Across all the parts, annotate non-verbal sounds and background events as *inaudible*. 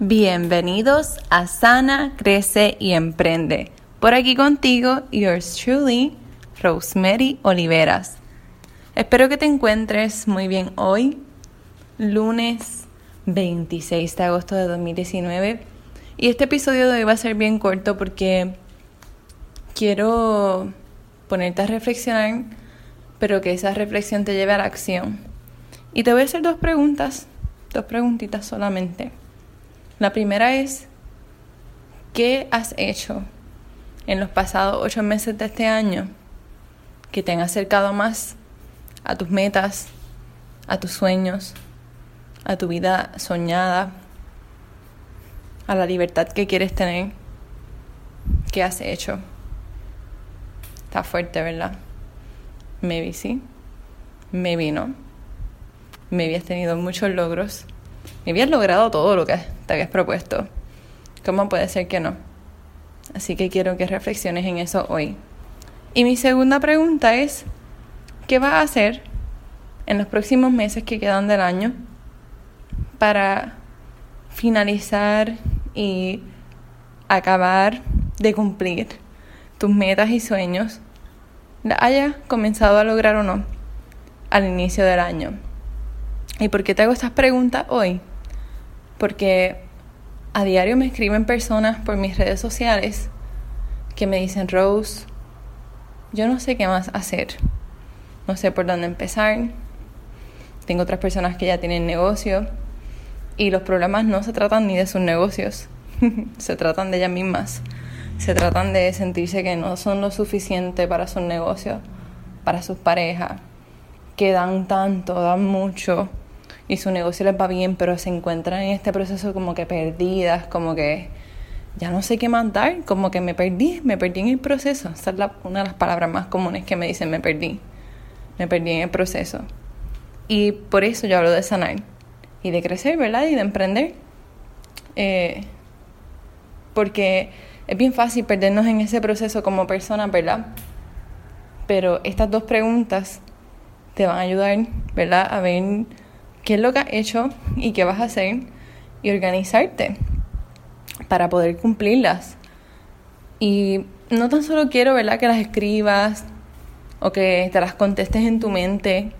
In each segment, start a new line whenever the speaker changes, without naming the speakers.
Bienvenidos a Sana, Crece y Emprende. Por aquí contigo, yours truly, Rosemary Oliveras. Espero que te encuentres muy bien hoy, lunes 26 de agosto de 2019. Y este episodio de hoy va a ser bien corto porque quiero ponerte a reflexionar, pero que esa reflexión te lleve a la acción. Y te voy a hacer dos preguntas, dos preguntitas solamente. La primera es, ¿qué has hecho en los pasados ocho meses de este año que te han acercado más a tus metas, a tus sueños, a tu vida soñada, a la libertad que quieres tener? ¿Qué has hecho? Está fuerte, ¿verdad? Maybe sí, maybe no. Maybe has tenido muchos logros me habías logrado todo lo que te habías propuesto. ¿Cómo puede ser que no? Así que quiero que reflexiones en eso hoy. Y mi segunda pregunta es, ¿qué vas a hacer en los próximos meses que quedan del año para finalizar y acabar de cumplir tus metas y sueños, la hayas comenzado a lograr o no al inicio del año? ¿Y por qué te hago estas preguntas hoy? Porque a diario me escriben personas por mis redes sociales que me dicen, Rose, yo no sé qué más hacer, no sé por dónde empezar. Tengo otras personas que ya tienen negocio y los problemas no se tratan ni de sus negocios, *laughs* se tratan de ellas mismas. Se tratan de sentirse que no son lo suficiente para sus negocios, para sus parejas, que dan tanto, dan mucho y su negocio les va bien, pero se encuentran en este proceso como que perdidas, como que ya no sé qué mandar, como que me perdí, me perdí en el proceso. Esa es una de las palabras más comunes que me dicen, me perdí, me perdí en el proceso. Y por eso yo hablo de sanar y de crecer, ¿verdad? Y de emprender. Eh, porque es bien fácil perdernos en ese proceso como personas, ¿verdad? Pero estas dos preguntas te van a ayudar, ¿verdad? A ver qué es lo que has hecho y qué vas a hacer y organizarte para poder cumplirlas. Y no tan solo quiero, ¿verdad?, que las escribas o que te las contestes en tu mente,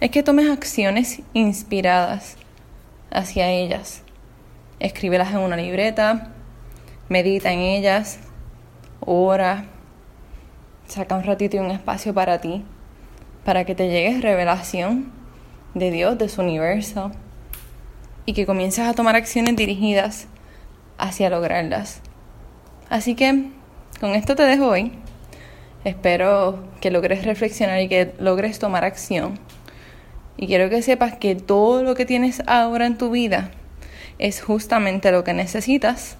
es que tomes acciones inspiradas hacia ellas. Escríbelas en una libreta, medita en ellas, ora, saca un ratito y un espacio para ti, para que te llegue revelación de Dios, de su universo, y que comiences a tomar acciones dirigidas hacia lograrlas. Así que con esto te dejo hoy. Espero que logres reflexionar y que logres tomar acción. Y quiero que sepas que todo lo que tienes ahora en tu vida es justamente lo que necesitas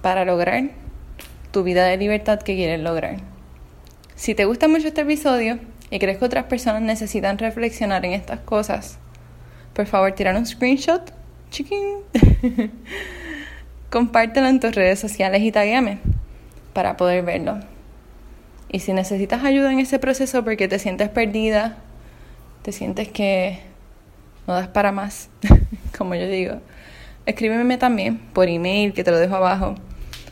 para lograr tu vida de libertad que quieres lograr. Si te gusta mucho este episodio, y crees que otras personas necesitan reflexionar en estas cosas, por favor, tirar un screenshot, chiquín. *laughs* Compártelo en tus redes sociales y taguéame para poder verlo. Y si necesitas ayuda en ese proceso porque te sientes perdida, te sientes que no das para más, *laughs* como yo digo, escríbeme también por email, que te lo dejo abajo,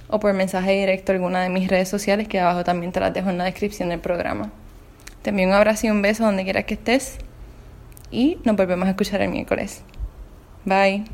o por mensaje directo a alguna de mis redes sociales, que abajo también te las dejo en la descripción del programa. Te envío un abrazo y un beso donde quiera que estés. Y nos volvemos a escuchar el miércoles. Bye.